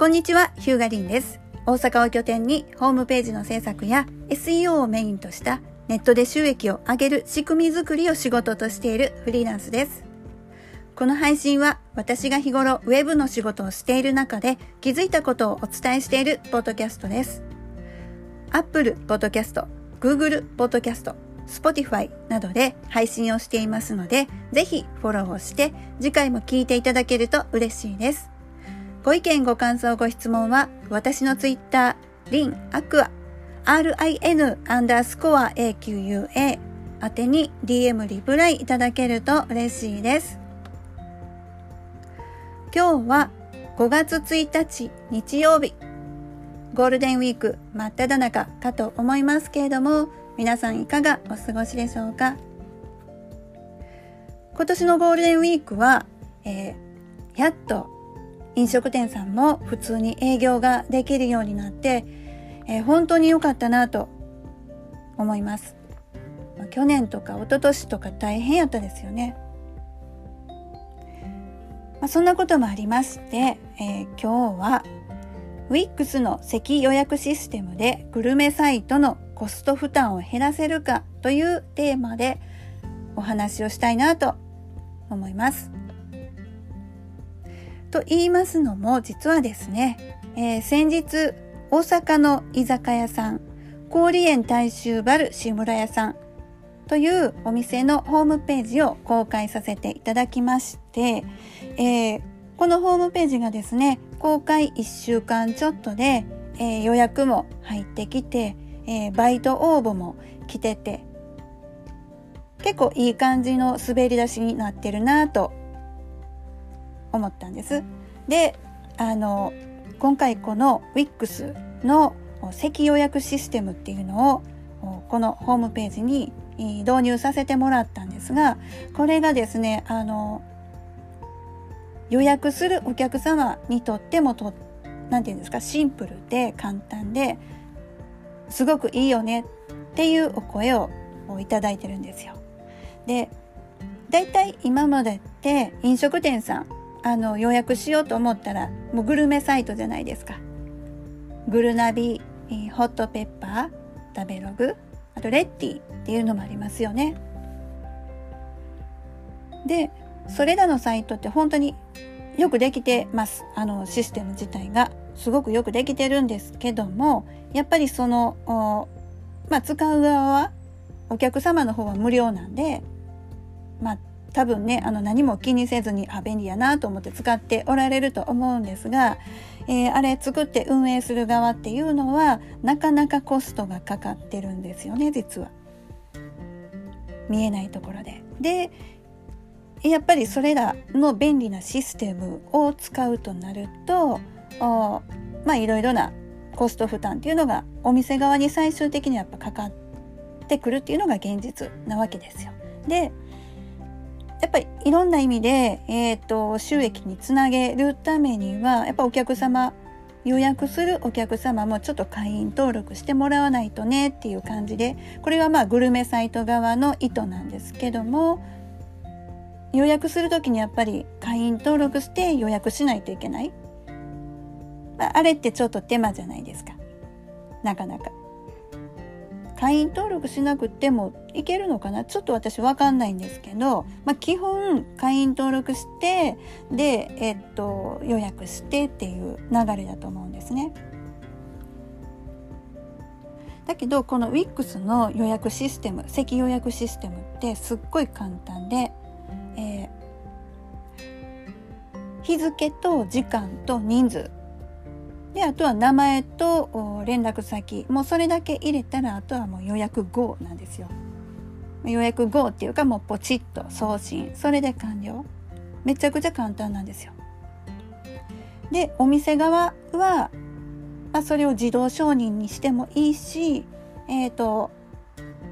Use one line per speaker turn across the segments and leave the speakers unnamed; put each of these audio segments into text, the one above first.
こんにちは、ヒューガリンです。大阪を拠点にホームページの制作や SEO をメインとしたネットで収益を上げる仕組み作りを仕事としているフリーランスです。この配信は私が日頃ウェブの仕事をしている中で気づいたことをお伝えしているポッドキャストです。Apple Podcast、Google Podcast、Spotify などで配信をしていますので、ぜひフォローをして次回も聞いていただけると嬉しいです。ご意見ご感想ご質問は私のツイッター、リンアクア、RIN アンダースコア AQUA 宛てに DM リプライいただけると嬉しいです。今日は5月1日日曜日、ゴールデンウィーク真っ只中かと思いますけれども、皆さんいかがお過ごしでしょうか？今年のゴールデンウィークは、えー、やっと飲食店さんも普通に営業ができるようになって、えー、本当に良かったなと思います。去年とか一昨年とか大変やったですよね。まあ、そんなこともありまして、えー、今日は WIX の席予約システムでグルメサイトのコスト負担を減らせるかというテーマでお話をしたいなと思います。と言いますのも実はですね、えー、先日大阪の居酒屋さん氷園大衆バル志村屋さんというお店のホームページを公開させていただきまして、えー、このホームページがですね公開1週間ちょっとで、えー、予約も入ってきて、えー、バイト応募も来てて結構いい感じの滑り出しになってるなと思ったんです。であの今回この WIX の席予約システムっていうのをこのホームページに導入させてもらったんですがこれがですねあの予約するお客様にとってもと何て言うんですかシンプルで簡単ですごくいいよねっていうお声をいただいてるんですよ。でだいたい今までって飲食店さんあの予約しようと思ったらもうグルメサイトじゃないですか。グルナビ、ホットペッパー、食べログ、あとレッティっていうのもありますよね。で、それらのサイトって本当によくできてます。あのシステム自体がすごくよくできてるんですけども、やっぱりその、まあ、使う側はお客様の方は無料なんで、まあ、多分ねあの何も気にせずにあ便利やなと思って使っておられると思うんですが、えー、あれ作って運営する側っていうのはなかなかコストがかかってるんですよね実は。見えないところで。でやっぱりそれらの便利なシステムを使うとなるとまあいろいろなコスト負担っていうのがお店側に最終的にやっぱかかってくるっていうのが現実なわけですよ。でやっぱりいろんな意味で、えーと、と収益につなげるためにはやっぱお客様予約するお客様もちょっと会員登録してもらわないとねっていう感じでこれはまあグルメサイト側の意図なんですけども予約する時にやっぱり会員登録して予約しないといけない、まあ、あれってちょっと手間じゃないですかなかなか。会員登録しなくてもいけるのかな？ちょっと私わかんないんですけど、まあ、基本会員登録してで、えっと、予約してっていう流れだと思うんですね。だけどこの WIX の予約システム席予約システムってすっごい簡単で、えー、日付と時間と人数。であとは名前と連絡先。もうそれだけ入れたらあとはもう予約後なんですよ。予約後っていうかもうポチッと送信。それで完了。めちゃくちゃ簡単なんですよ。でお店側は、まあ、それを自動承認にしてもいいしえっ、ー、と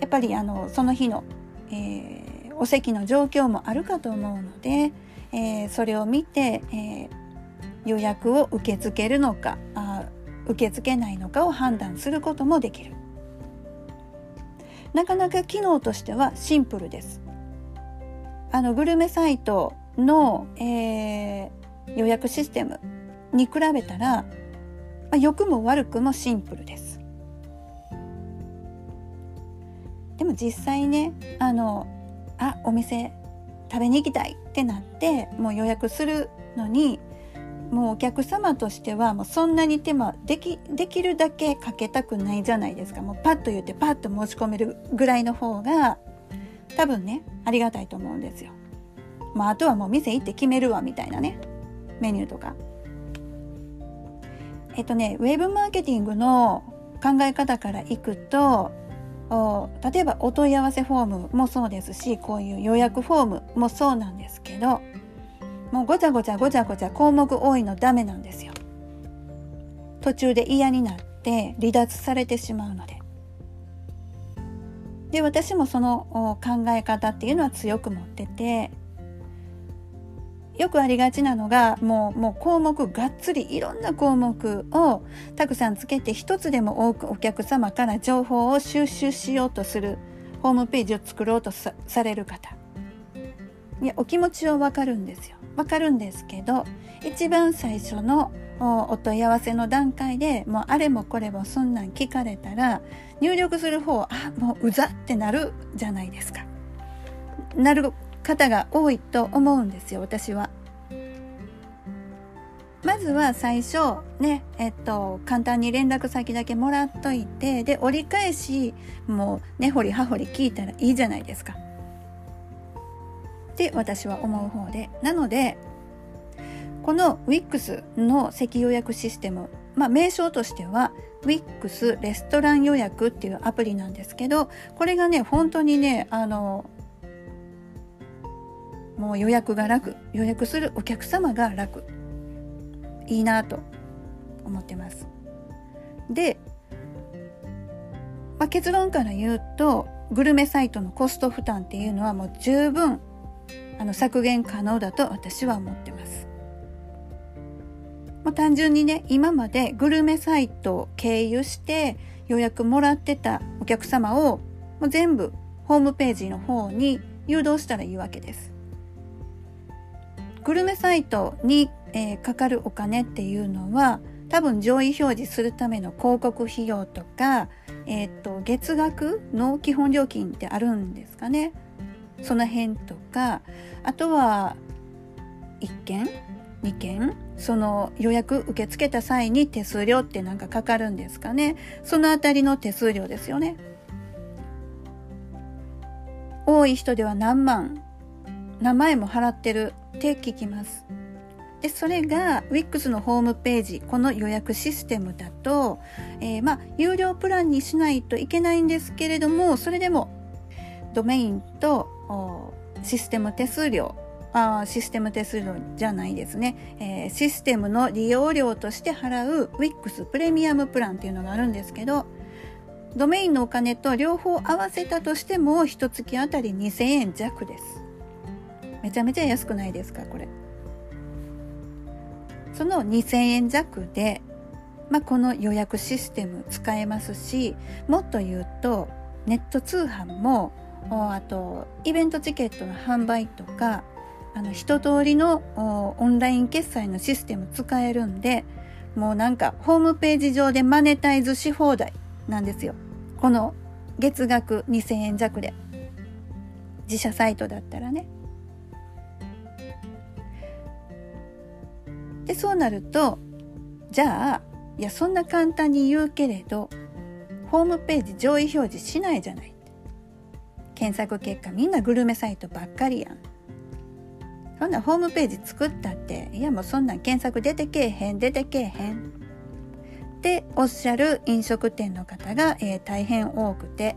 やっぱりあのその日の、えー、お席の状況もあるかと思うので、えー、それを見て、えー予約を受け付けるのかあ受け付けないのかを判断することもできる。なかなか機能としてはシンプルですあのグルメサイトの、えー、予約システムに比べたら、まあ、良くも悪くもシンプルです。でも実際ねあのあお店食べに行きたいってなってもう予約するのにもうお客様としてはもうそんなに手間できできるだけかけたくないじゃないですかもうパッと言ってパッと申し込めるぐらいの方が多分ねありがたいと思うんですよ。まあ、あとはもう店行って決めるわみたいなねメニューとか。えっとねウェブマーケティングの考え方からいくと例えばお問い合わせフォームもそうですしこういう予約フォームもそうなんですけどもうごちゃごちゃごちゃごちゃ項目多いのダメなんですよ。途中で嫌になって離脱されてしまうので。で私もその考え方っていうのは強く持っててよくありがちなのがもうもう項目がっつりいろんな項目をたくさんつけて一つでも多くお客様から情報を収集しようとするホームページを作ろうとされる方いやお気持ちはわかるんですよわかるんですけど一番最初のお問い合わせの段階でもうあれもこれもそんなん聞かれたら入力する方あもううざってなるじゃないですか。なる方が多いと思うんですよ私は。まずは最初ねえっと簡単に連絡先だけもらっといてで折り返しもう根、ね、掘り葉掘り聞いたらいいじゃないですか。って私は思う方でなのでこの WIX の席予約システムまあ名称としては WIX レストラン予約っていうアプリなんですけどこれがね本当にねあのもう予約が楽予約するお客様が楽いいなと思ってます。で、まあ、結論から言うとグルメサイトのコスト負担っていうのはもう十分あの削減可能だと私は思ってます。もう単純にね今までグルメサイトを経由して予約もらってたお客様をもう全部ホームページの方に誘導したらいいわけです。グルメサイトに、えー、かかるお金っていうのは多分上位表示するための広告費用とか、えーと、月額の基本料金ってあるんですかね。その辺とかあとは1件2件その予約受け付けた際に手数料ってなんかかかるんですかねそのあたりの手数料ですよね多い人では何万何万円も払ってるって聞きます。でそれが WIX のホームページこの予約システムだと、えー、まあ有料プランにしないといけないんですけれどもそれでもドメインとシステム手数料。あシステム手数料じゃないですね、えー、システムの利用料として払う WIX プレミアムプランっていうのがあるんですけどドメインのお金と両方合わせたとしても一月あたり2000円弱です。めちゃめちゃ安くないですかこれ。その2000円弱で、まあ、この予約システム使えますしもっと言うとネット通販もあとイベントチケットの販売とかあの一通りのオンライン決済のシステム使えるんでもうなんかホームページ上でマネタイズし放題なんですよ。この月額2000円弱で。自社サイトだったらね。でそうなるとじゃあいやそんな簡単に言うけれどホームページ上位表示しないじゃない。検索結果みんなグルメサイトばっかりやん。そんなホームページ作ったっていやもうそんなん検索出てけえへん出てけえへん。っておっしゃる飲食店の方が、えー、大変多くて。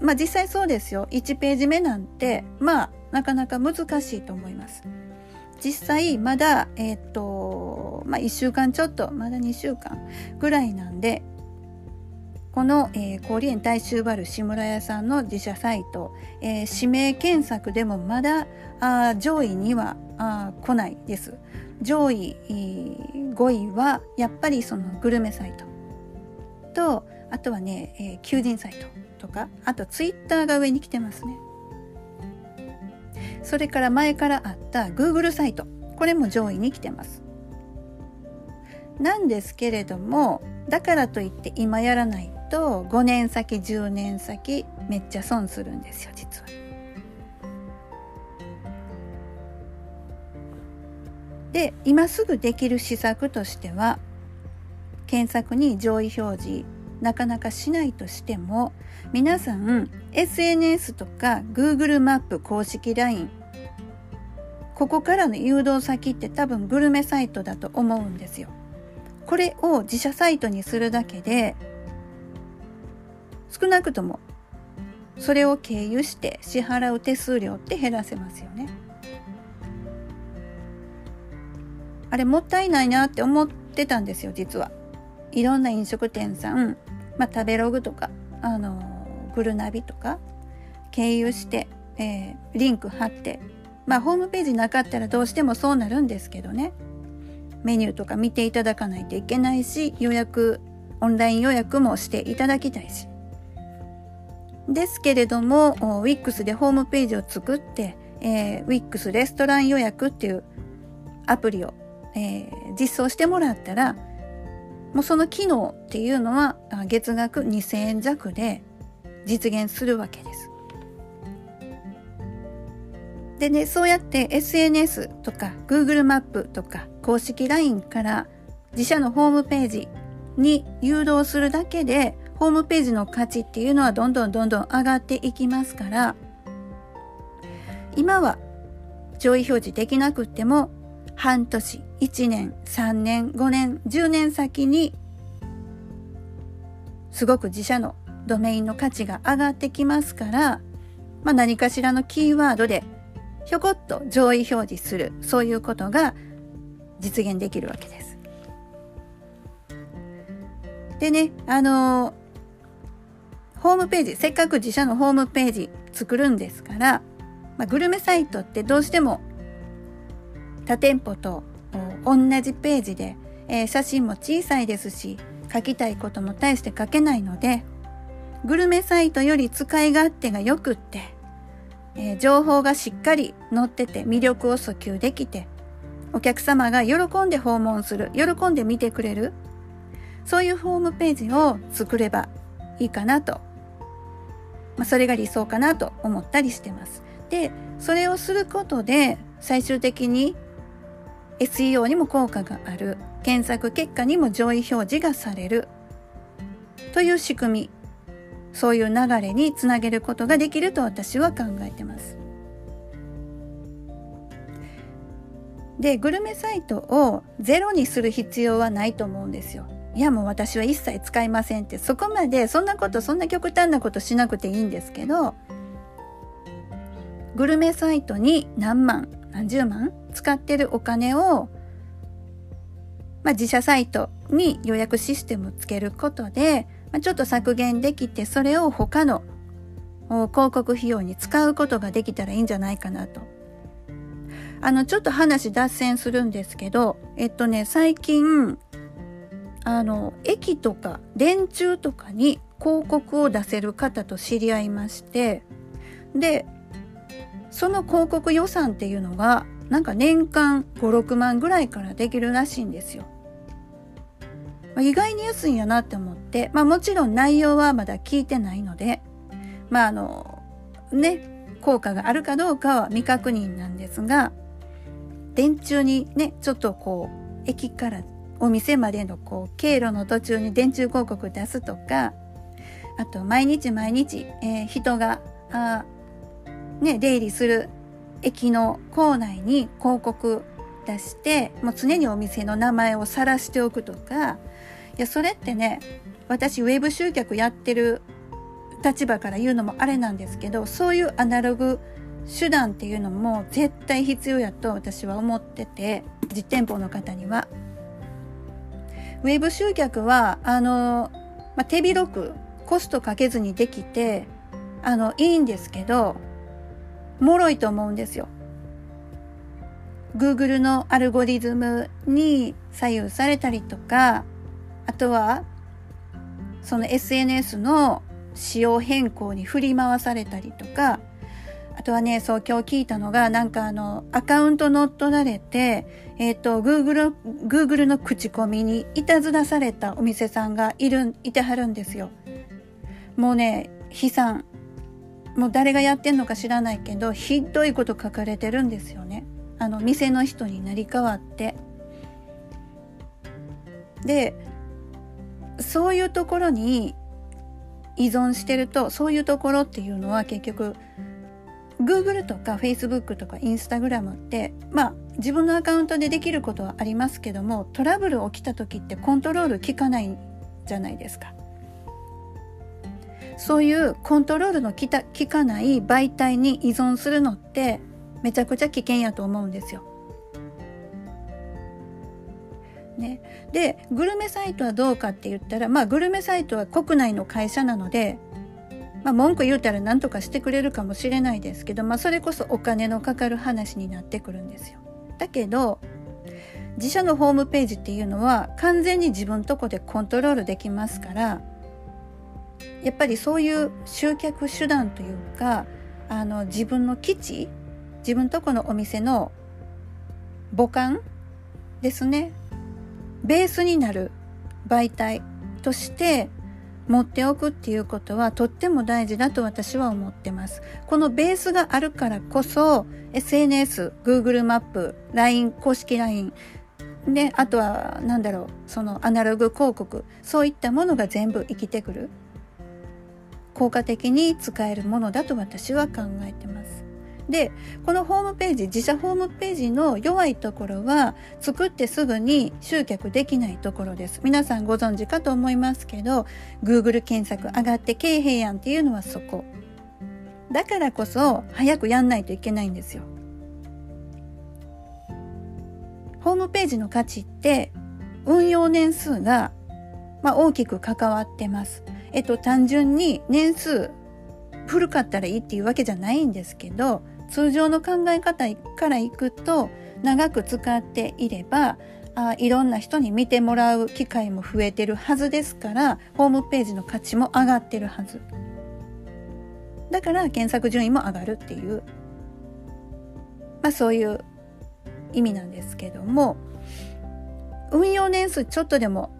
まあ実際そうですよ。1ページ目なんてまあなかなか難しいと思います。実際まだえっ、とまあ1週間ちょっとまだ2週間ぐらいなんでこの、えー、氷園大衆バル志村屋さんの自社サイト、えー、指名検索でもまだあ上位にはあ来ないです。上位、5位はやっぱりそのグルメサイトとあとはね、えー、求人サイトとかあとツイッターが上に来てますね。それから前からあった Google サイトこれも上位に来てますなんですけれどもだからといって今やらないと5年先10年先めっちゃ損するんですよ実は。で今すぐできる施策としては検索に上位表示なかなかしないとしても皆さん SNS とか Google マップ公式 LINE ここからの誘導先って多分グルメサイトだと思うんですよ。これを自社サイトにするだけで少なくともそれを経由して支払う手数料って減らせますよね。あれもったいないなって思ってたんですよ実は。いろんな飲食店さん、まあ、食べログとかあのグルナビとか経由して、えー、リンク貼ってまあホームページなかったらどうしてもそうなるんですけどねメニューとか見ていただかないといけないし予約オンライン予約もしていただきたいしですけれども WIX でホームページを作って、えー、WIX レストラン予約っていうアプリを、えー、実装してもらったらもうその機能っていうのは月額2000円弱で実現するわけです。でね、そうやって SNS とか Google マップとか公式 LINE から自社のホームページに誘導するだけでホームページの価値っていうのはどんどんどんどん上がっていきますから今は上位表示できなくっても半年、1年、3年、5年、10年先にすごく自社のドメインの価値が上がってきますから、まあ、何かしらのキーワードでひょこっと上位表示するそういうことが実現できるわけです。でねあのホームページせっかく自社のホームページ作るんですから、まあ、グルメサイトってどうしても他店舗と同じページで、えー、写真も小さいですし書きたいことも大して書けないのでグルメサイトより使い勝手が良くってえー、情報がしっかり載ってて魅力を訴求できてお客様が喜んで訪問する喜んで見てくれるそういうホームページを作ればいいかなと、まあ、それが理想かなと思ったりしてます。でそれをすることで最終的に SEO にも効果がある検索結果にも上位表示がされるという仕組みそういう流れにつなげることができると私は考えてます。でグルメサイトをゼロにする必要はないと思うんですよ。いやもう私は一切使いませんってそこまでそんなことそんな極端なことしなくていいんですけどグルメサイトに何万何十万使ってるお金を、まあ、自社サイトに予約システムをつけることでまちょっと削減できてそれを他の広告費用に使うことができたらいいんじゃないかなと。あのちょっと話脱線するんですけどえっとね最近あの駅とか電柱とかに広告を出せる方と知り合いましてでその広告予算っていうのがなんか年間56万ぐらいからできるらしいんですよ。まあ、意外に安いんやなって思って、まあもちろん内容はまだ聞いてないので、まああの、ね、効果があるかどうかは未確認なんですが、電柱にね、ちょっとこう、駅からお店までのこう、経路の途中に電柱広告出すとか、あと毎日毎日、えー、人が、あね、出入りする駅の構内に広告出して、もう常にお店の名前を晒しておくとか、いやそれってね私ウェブ集客やってる立場から言うのもあれなんですけどそういうアナログ手段っていうのも絶対必要やと私は思ってて実店舗の方には。ウェブ集客はあの、まあ、手広くコストかけずにできてあのいいんですけど脆いと思うんですよ。Google のアルゴリズムに左右されたりとかあとはその SNS の仕様変更に振り回されたりとかあとはね、そう今日聞いたのが、なんかあの、アカウント乗っ取られて、えっ、ー、と、Google、Google の口コミにいたずらされたお店さんがいる、いてはるんですよ。もうね、悲惨。もう誰がやってんのか知らないけど、ひどいこと書かれてるんですよね。あの、店の人になり変わって。で、そういうところに依存してると、そういうところっていうのは結局、Google とか Facebook とか Instagram ってまあ自分のアカウントでできることはありますけどもトラブル起きた時ってコントロール効かないじゃないですか。そういうコントロールの効かない媒体に依存するのってめちゃくちゃ危険やと思うんですよ。ね、でグルメサイトはどうかって言ったらまあグルメサイトは国内の会社なのでまあ、文句言うたら何とかしてくれるかもしれないですけど、まあ、それこそお金のかかる話になってくるんですよ。だけど自社のホームページっていうのは完全に自分とこでコントロールできますからやっぱりそういう集客手段というかあの自分の基地自分とこのお店の母艦ですね。ベースになる媒体として持っておくっていうことはとっても大事だと私は思ってます。このベースがあるからこそ SNS、Google マップ、LINE、公式 LINE で、あとは何だろう、そのアナログ広告、そういったものが全部生きてくる。効果的に使えるものだと私は考えてます。で、このホームページ、自社ホームページの弱いところは、作ってすぐに集客できないところです。皆さんご存知かと思いますけど、Google 検索上がってけえへんやんっていうのはそこ。だからこそ、早くやんないといけないんですよ。ホームページの価値って、運用年数が、まあ、大きく関わってます。えっと、単純に年数古かったらいいっていうわけじゃないんですけど、通常の考え方からいくと長く使っていればあいろんな人に見てもらう機会も増えてるはずですからホームページの価値も上がってるはず。だから検索順位も上がるっていうまあそういう意味なんですけども運用年数ちょっとでも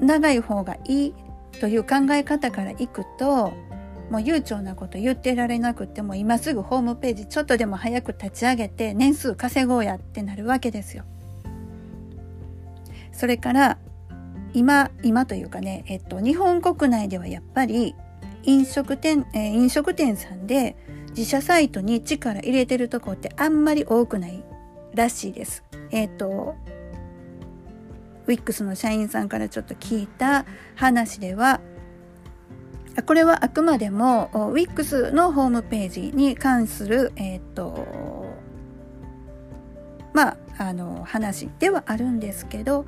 長い方がいいという考え方からいくともう悠長なこと言ってられなくても今すぐホームページちょっとでも早く立ち上げて年数稼ごうやってなるわけですよ。それから今今というかね、えっと、日本国内ではやっぱり飲食店、えー、飲食店さんで自社サイトに力入れてるとこってあんまり多くないらしいです。えっとウィックスの社員さんからちょっと聞いた話ではこれはあくまでも WIX のホームページに関する、えっ、ー、と、まあ、あの、話ではあるんですけど、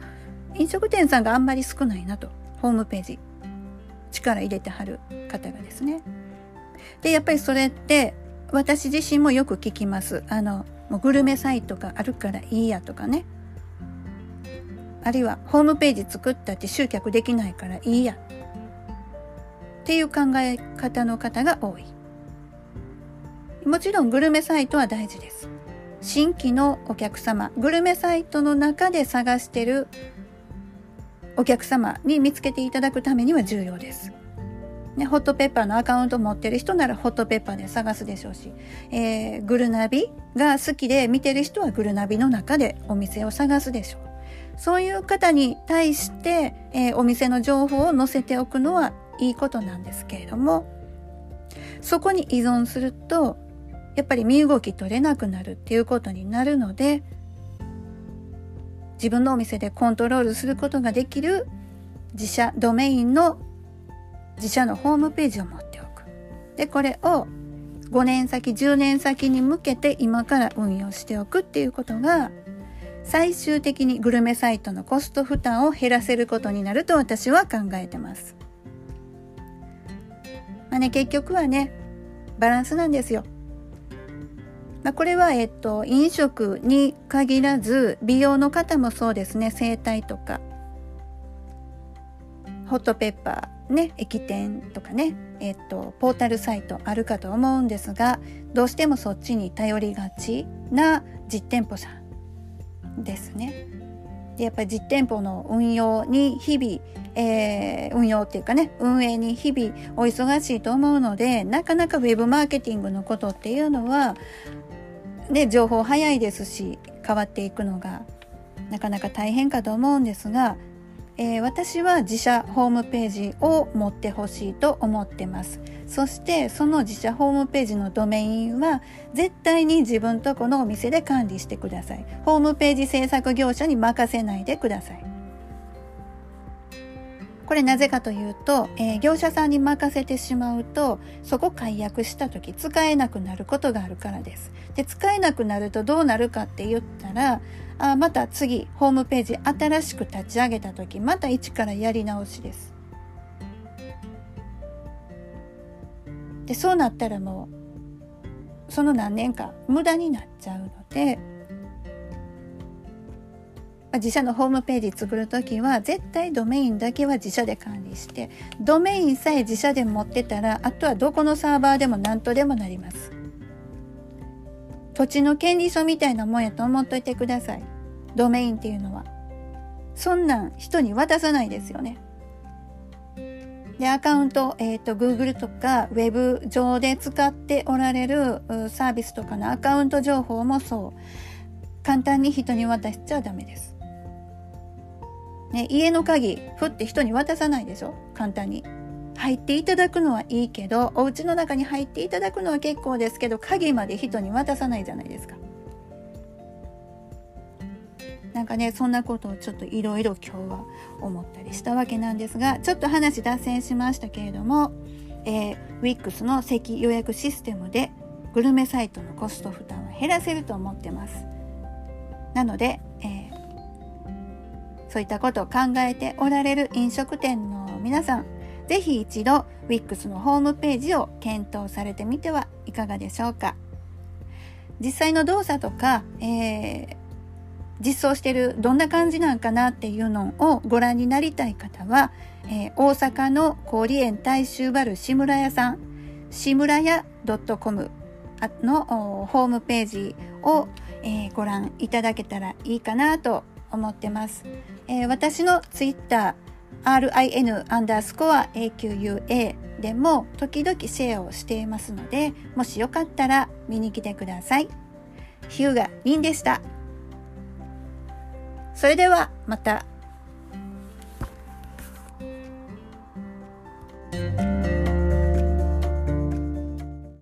飲食店さんがあんまり少ないなと、ホームページ、力入れてはる方がですね。で、やっぱりそれって、私自身もよく聞きます。あの、もうグルメサイトがあるからいいやとかね。あるいは、ホームページ作ったって集客できないからいいやっていう考え方の方が多い。もちろんグルメサイトは大事です。新規のお客様、グルメサイトの中で探してるお客様に見つけていただくためには重要です。ね、ホットペッパーのアカウント持ってる人ならホットペッパーで探すでしょうし、えー、グルナビが好きで見てる人はグルナビの中でお店を探すでしょう。そういう方に対して、えー、お店の情報を載せておくのはいいことなんですけれどもそこに依存するとやっぱり身動き取れなくなるっていうことになるので自分のお店でコントロールすることができる自社ドメインの自社のホームページを持っておく。で、これを5年先、10年先に向けて今から運用しておくっていうことが最終的にグルメサイトのコスト負担を減らせることになると私は考えてます。まあね、結局はね、バランスなんですよ。まあ、これは、えっと、飲食に限らず、美容の方もそうですね、整体とか、ホットペッパー、ね、液店とかね、えっと、ポータルサイトあるかと思うんですがどうしてもそっちに頼りがちな実店舗さんですね。でやっぱり実店舗の運用に日々、えー、運用っていうかね運営に日々お忙しいと思うのでなかなかウェブマーケティングのことっていうのは、ね、情報早いですし変わっていくのがなかなか大変かと思うんですがえー、私は自社ホームページを持ってほしいと思ってます。そしてその自社ホームページのドメインは絶対に自分とこのお店で管理してください。ホームページ制作業者に任せないでください。これなぜかというと、えー、業者さんに任せてしまうとそこ解約した時使えなくなることがあるからです。で使えなくなるとどうなるかって言ったらあまた次ホームページ新しく立ち上げた時また一からやり直しです。でそうなったらもうその何年か無駄になっちゃうので、まあ、自社のホームページ作る時は絶対ドメインだけは自社で管理してドメインさえ自社で持ってたらあとはどこのサーバーでも何とでもなります。土地の権利書みたいなもんやと思っといてください。ドメインっていうのは。そんなん人に渡さないですよね。で、アカウント、えっ、ー、と、Google とか Web 上で使っておられるサービスとかのアカウント情報もそう。簡単に人に渡しちゃダメです。ね、家の鍵、ふって人に渡さないでしょ？簡単に。入っていただくのはいいけどお家の中に入っていただくのは結構ですけど鍵まで人に渡さないじゃないですか。なんかねそんなことをちょっといろいろ今日は思ったりしたわけなんですがちょっと話脱線しましたけれども、えー、WIX の席予約システムでグルメサイトのコスト負担は減らせると思ってます。なので、えー、そういったことを考えておられる飲食店の皆さんぜひ一度 WIX のホームページを検討されてみてはいかがでしょうか。実際の動作とか、えー、実装してるどんな感じなんかなっていうのをご覧になりたい方は、えー、大阪の氷園大衆バル志村屋さん、志村屋 .com のホームページを、えー、ご覧いただけたらいいかなと思ってます。えー、私のツイッター RIN アンダースコア AQUA でも時々シェアをしていますので、もしよかったら見に来てください。ヒューガリンでした。それではまた。